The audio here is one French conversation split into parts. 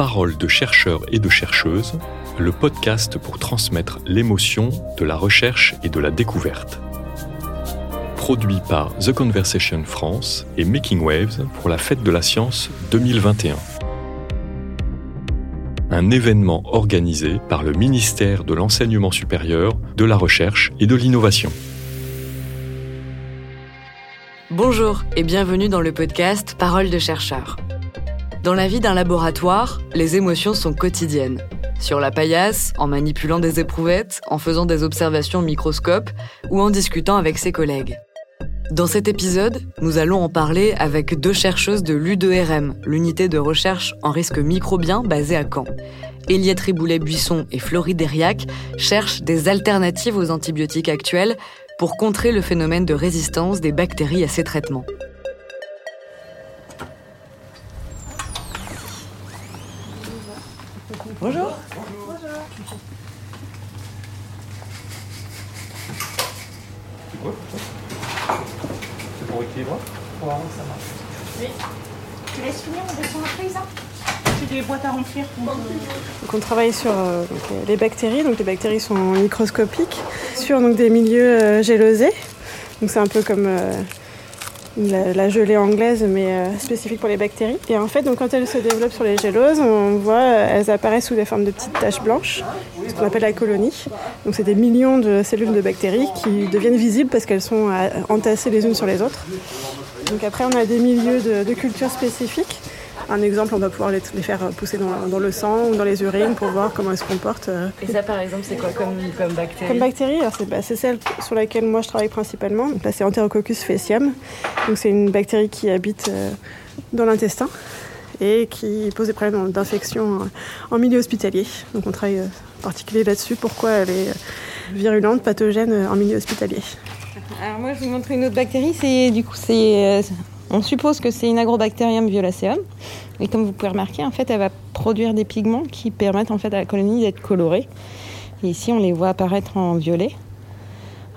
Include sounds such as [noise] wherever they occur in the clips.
Parole de chercheurs et de chercheuses, le podcast pour transmettre l'émotion de la recherche et de la découverte. Produit par The Conversation France et Making Waves pour la Fête de la Science 2021. Un événement organisé par le ministère de l'Enseignement supérieur, de la Recherche et de l'Innovation. Bonjour et bienvenue dans le podcast Parole de chercheurs. Dans la vie d'un laboratoire, les émotions sont quotidiennes. Sur la paillasse, en manipulant des éprouvettes, en faisant des observations au microscope ou en discutant avec ses collègues. Dans cet épisode, nous allons en parler avec deux chercheuses de l'U2RM, l'unité de recherche en risque microbien basée à Caen. Eliette Riboulet-Buisson et Florie Deriac cherchent des alternatives aux antibiotiques actuels pour contrer le phénomène de résistance des bactéries à ces traitements. Bonjour. Pour équilibre Pour voir ça marche. Oui. Tu laisses finir, on descend après, Isa? J'ai des boîtes à remplir. Donc on travaille sur euh, donc, euh, les bactéries. Donc les bactéries sont microscopiques sur donc, des milieux euh, gélosés. Donc c'est un peu comme euh, la, gelée anglaise, mais euh, spécifique pour les bactéries. Et en fait, quand elles se développent sur les géloses, on voit euh, elles apparaissent sous la forme de petites taches blanches, ce qu'on appelle la colonie. Donc c'est des millions de cellules de bactéries qui deviennent visibles parce qu'elles sont euh, entassées les unes sur les autres. Donc après, on a des milieux de, de culture spécifiques. Un exemple, on va pouvoir les, les faire pousser dans, dans le sang ou dans les urines pour voir comment elles se comportent. euh, Et ça, par exemple, c'est quoi comme, comme bactérie? Comme bactérie, alors c'est bah, c'est celle sur laquelle moi je travaille principalement. Donc là, c'est Enterococcus faecium. Donc c'est une bactérie qui habite euh, dans l'intestin et qui pose des problèmes d'infection en milieu hospitalier. Donc on travaille euh, en particulier là-dessus. Pourquoi elle est virulente, pathogène en milieu hospitalier. Alors moi, je vous montre une autre bactérie. C'est du coup, c'est, on suppose que c'est une agrobacterium violaceum. Et comme vous pouvez remarquer, en fait, elle va produire des pigments qui permettent en fait à la colonie d'être colorée. Et ici, on les voit apparaître en violet,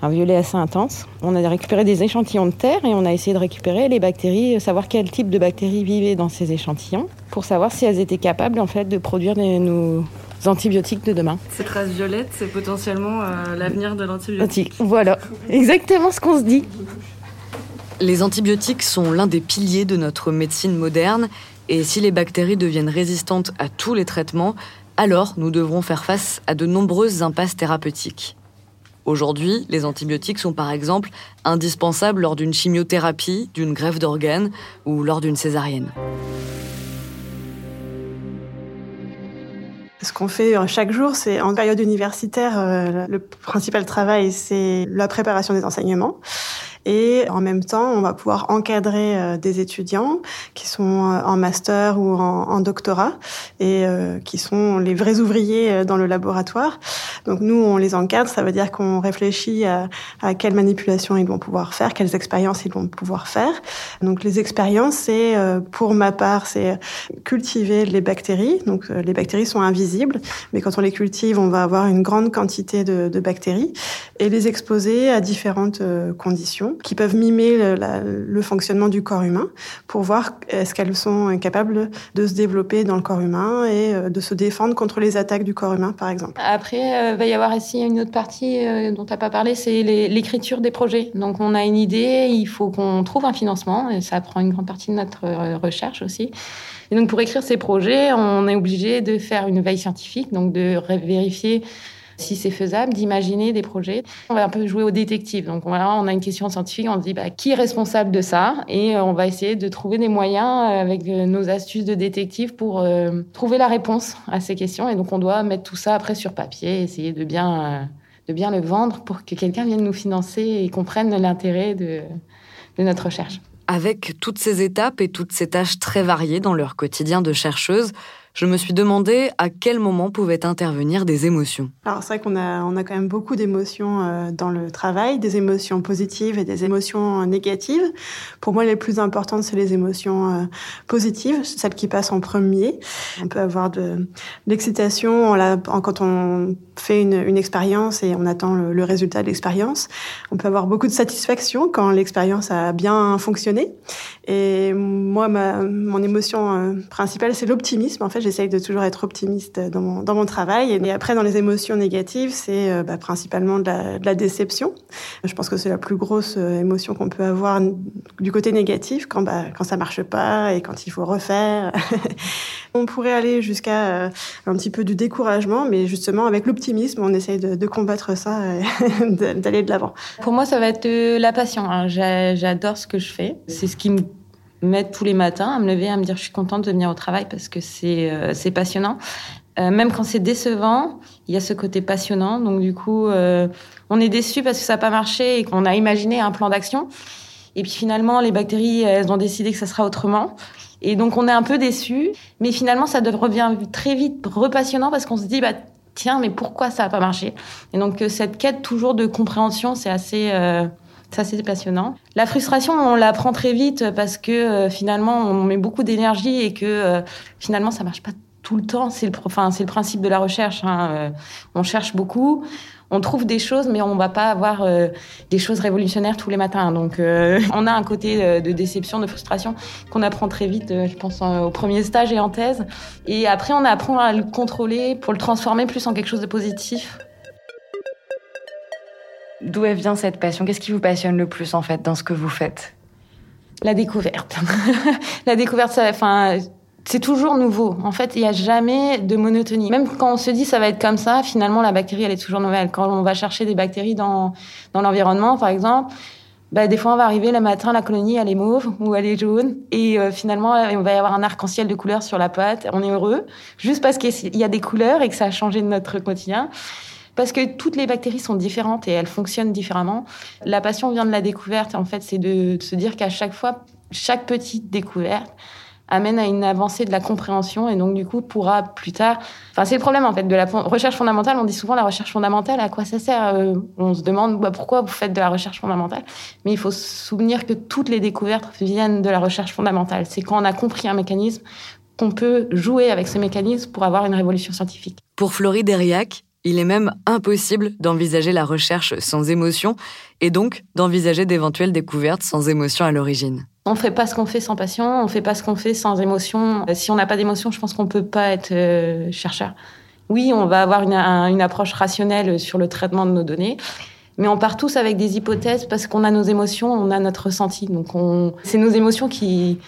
un violet assez intense. On a récupéré des échantillons de terre et on a essayé de récupérer les bactéries, euh, savoir quel type de bactéries vivaient dans ces échantillons, pour savoir si elles étaient capables en fait de produire des, nos antibiotiques de demain. Ces traces violettes, c'est potentiellement euh, l'avenir de l'antibiotique. Voilà, exactement ce qu'on se dit. Les antibiotiques sont l'un des piliers de notre médecine moderne et si les bactéries deviennent résistantes à tous les traitements, alors nous devrons faire face à de nombreuses impasses thérapeutiques. Aujourd'hui, les antibiotiques sont par exemple indispensables lors d'une chimiothérapie, d'une greffe d'organes ou lors d'une césarienne. Ce qu'on fait euh, chaque jour, c'est en période universitaire, euh, le principal travail, c'est la préparation des enseignements. Et en même temps, on va pouvoir encadrer euh, des étudiants qui sont euh, en master ou en, doctorat et euh, qui sont les vrais ouvriers dans le laboratoire. Donc nous, on les encadre, ça veut dire qu'on réfléchit à, à quelles manipulations ils vont pouvoir faire, quelles expériences ils vont pouvoir faire. Donc les expériences, c'est euh, pour ma part, c'est cultiver les bactéries. Donc euh, les bactéries sont invisibles, mais quand on les cultive, on va avoir une grande quantité de, de bactéries et les exposer à différentes euh, conditions qui peuvent mimer le, le fonctionnement du corps humain pour voir est-ce qu'elles sont capables de se développer dans le corps humain et euh, de se défendre contre les attaques du corps humain, par exemple. Après, il va y avoir ici une autre partie euh, dont tu n'as pas parlé, c'est l'écriture des projets. Donc, on a une idée, il faut qu'on trouve un financement, et ça prend une grande partie de notre euh, recherche aussi. Et donc, pour écrire ces projets, on est obligé de faire une veille scientifique, donc de vérifier si c'est faisable, d'imaginer des projets. On va un peu jouer au détective. Donc, voilà, on a une question scientifique, on se dit bah, qui est responsable de ça? Et euh, on va essayer de trouver des moyens euh, avec euh, nos astuces de détective pour trouver la réponse à ces questions. Et donc, on doit mettre tout ça après sur papier, essayer de bien, de bien le vendre pour que quelqu'un vienne nous financer et comprenne l'intérêt de, de notre recherche. Avec toutes ces étapes et toutes ces tâches très variées dans leur quotidien de chercheuse, je me suis demandé à quel moment pouvaient intervenir des émotions. Alors c'est vrai qu'on a, on a quand même beaucoup d'émotions euh, dans le travail, des émotions positives et des émotions négatives. Pour moi, les plus importantes, c'est les émotions euh, positives, celles qui passent en premier. On peut avoir de l'excitation quand on fait une, expérience et on attend le, résultat de l'expérience. On peut avoir beaucoup de satisfaction quand l'expérience a bien fonctionné. Et moi, mon émotion euh, principale, c'est l'optimisme. En fait, J'essaye de toujours être optimiste dans mon, dans mon travail. Et après, dans les émotions négatives, c'est euh, bah, principalement de la, déception. Je pense que c'est la plus grosse euh, émotion qu'on peut avoir du côté négatif quand, bah, quand ça marche pas et quand il faut refaire. [laughs] on pourrait aller jusqu'à euh, un petit peu du découragement, mais justement, avec l'optimisme, on essaye de, de combattre ça et [laughs] d'aller de l'avant. Pour moi, ça va être la passion. Hein. J'adore ce que je fais. C'est ce qui me mettre tous les matins à me lever, à me dire je suis contente de venir au travail parce que c'est euh, c'est passionnant. Euh, même quand c'est décevant, il y a ce côté passionnant. Donc du coup, euh, on est déçu parce que ça n'a pas marché et qu'on a imaginé un plan d'action. Et puis finalement, les bactéries, elles ont décidé que ça sera autrement. Et donc on est un peu déçu, mais finalement ça devient très vite repassionnant parce qu'on se dit bah tiens mais pourquoi ça n'a pas marché? Et donc cette quête toujours de compréhension, c'est assez ça, c'est passionnant. La frustration, on la prend très vite parce que euh, finalement, on met beaucoup d'énergie et que euh, finalement, ça marche pas tout le temps. C'est le, enfin, c'est le principe de la recherche. Hein. Euh, on cherche beaucoup, on trouve des choses, mais on va pas avoir des choses révolutionnaires tous les matins. Donc, [laughs] on a un côté de déception, de frustration qu'on apprend très vite, je pense, au premier stage et en thèse. Et après, on apprend à le contrôler pour le transformer plus en quelque chose de positif. D'où vient cette passion? Qu'est-ce qui vous passionne le plus en fait dans ce que vous faites? La découverte. [laughs] la découverte, enfin, c'est toujours nouveau. En fait, il n'y a jamais de monotonie. Même quand on se dit ça va être comme ça, finalement, la bactérie, elle est toujours nouvelle. Quand on va chercher des bactéries dans, dans l'environnement, par exemple, bah, des fois, on va arriver le matin, la colonie, elle est mauve ou elle est jaune. Et euh, finalement, on va y avoir un arc-en-ciel de couleurs sur la pâte. On est heureux, juste parce qu'il y a des couleurs et que ça a changé notre quotidien parce que toutes les bactéries sont différentes et elles fonctionnent différemment. La passion vient de la découverte. En fait, c'est de se dire qu'à chaque fois, chaque petite découverte amène à une avancée de la compréhension et donc du coup pourra plus tard. Enfin, c'est le problème en fait de la recherche fondamentale. On dit souvent la recherche fondamentale, à quoi ça sert euh, On se demande bah, pourquoi vous faites de la recherche fondamentale, mais il faut se souvenir que toutes les découvertes viennent de la recherche fondamentale. C'est quand on a compris un mécanisme qu'on peut jouer avec ce mécanisme pour avoir une révolution scientifique. Pour Florie Deriac, il est même impossible d'envisager la recherche sans émotion et donc d'envisager d'éventuelles découvertes sans émotion à l'origine. On fait pas ce qu'on fait sans passion, on fait pas ce qu'on fait sans émotion. Si on n'a pas d'émotion, je pense qu'on peut pas être euh, chercheur. Oui, on va avoir une, une, approche rationnelle sur le traitement de nos données, mais on part tous avec des hypothèses parce qu'on a nos émotions, on a notre ressenti. Donc on... c'est nos émotions qui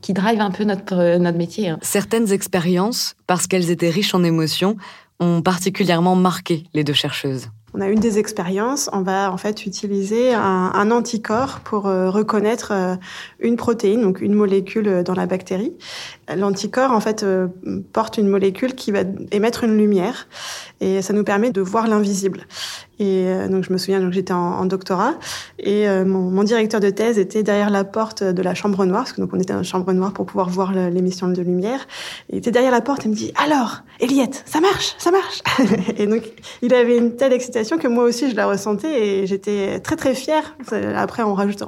qui drive un peu notre, notre métier. Hein. Certaines expériences, parce qu'elles étaient riches en émotions, ont particulièrement marqué les deux chercheuses. On a une des expériences, on va en fait utiliser un, anticorps pour euh, reconnaître euh, une protéine, donc une molécule dans la bactérie. L'anticorps en fait euh, porte une molécule qui va émettre une lumière et ça nous permet de voir l'invisible. Et euh, donc je me souviens, donc j'étais en, en, doctorat et euh, mon, mon, directeur de thèse était derrière la porte de la chambre noire, parce que donc on était dans la chambre noire pour pouvoir voir l'émission de lumière. Il était derrière la porte et me dit alors, Eliette, ça marche, ça marche. [laughs] et donc il avait une telle excitation que moi aussi je la ressentais et j'étais très très fière. Après on rajoute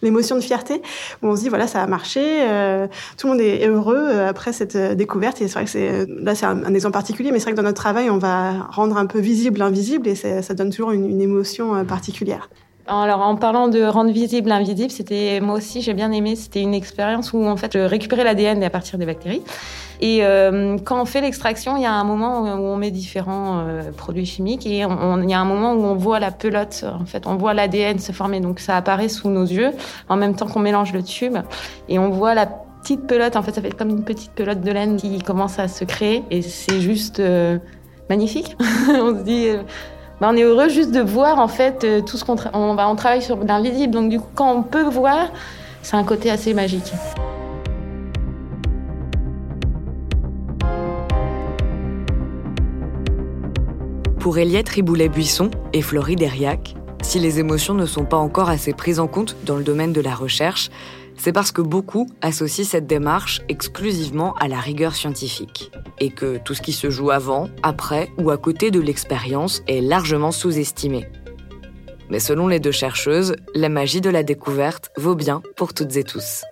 l'émotion de fierté. Où on se dit voilà ça a marché, euh, tout le monde est heureux après cette découverte. Et c'est vrai que c'est là c'est un, un, exemple particulier, mais c'est vrai que dans notre travail on va rendre un peu visible l'invisible et ça, ça toujours une, émotion euh, particulière. Alors en parlant de rendre visible l'invisible, c'était moi aussi j'ai bien aimé. C'était une expérience où en fait je récupérais l'ADN à partir des bactéries. Et euh, quand on fait l'extraction, il y a un moment où on met différents euh, produits chimiques et il y a un moment où on voit la pelote. En fait, on voit l'ADN se former. Donc ça apparaît sous nos yeux en même temps qu'on mélange le tube et on voit la petite pelote. En fait, ça fait comme une petite pelote de laine qui commence à se créer et c'est juste magnifique. [laughs] on se dit bah, on est heureux juste de voir en fait euh, tout ce qu'on on, va on travaille sur l'invisible. Donc du coup, quand on peut voir, c'est un côté assez magique. Pour Eliette Riboulet-Buisson et Florie Deriac, si les émotions ne sont pas encore assez prises en compte dans le domaine de la recherche, c'est parce que beaucoup associent cette démarche exclusivement à la rigueur scientifique, et que tout ce qui se joue avant, après ou à côté de l'expérience est largement sous-estimé. Mais selon les deux chercheuses, la magie de la découverte vaut bien pour toutes et tous.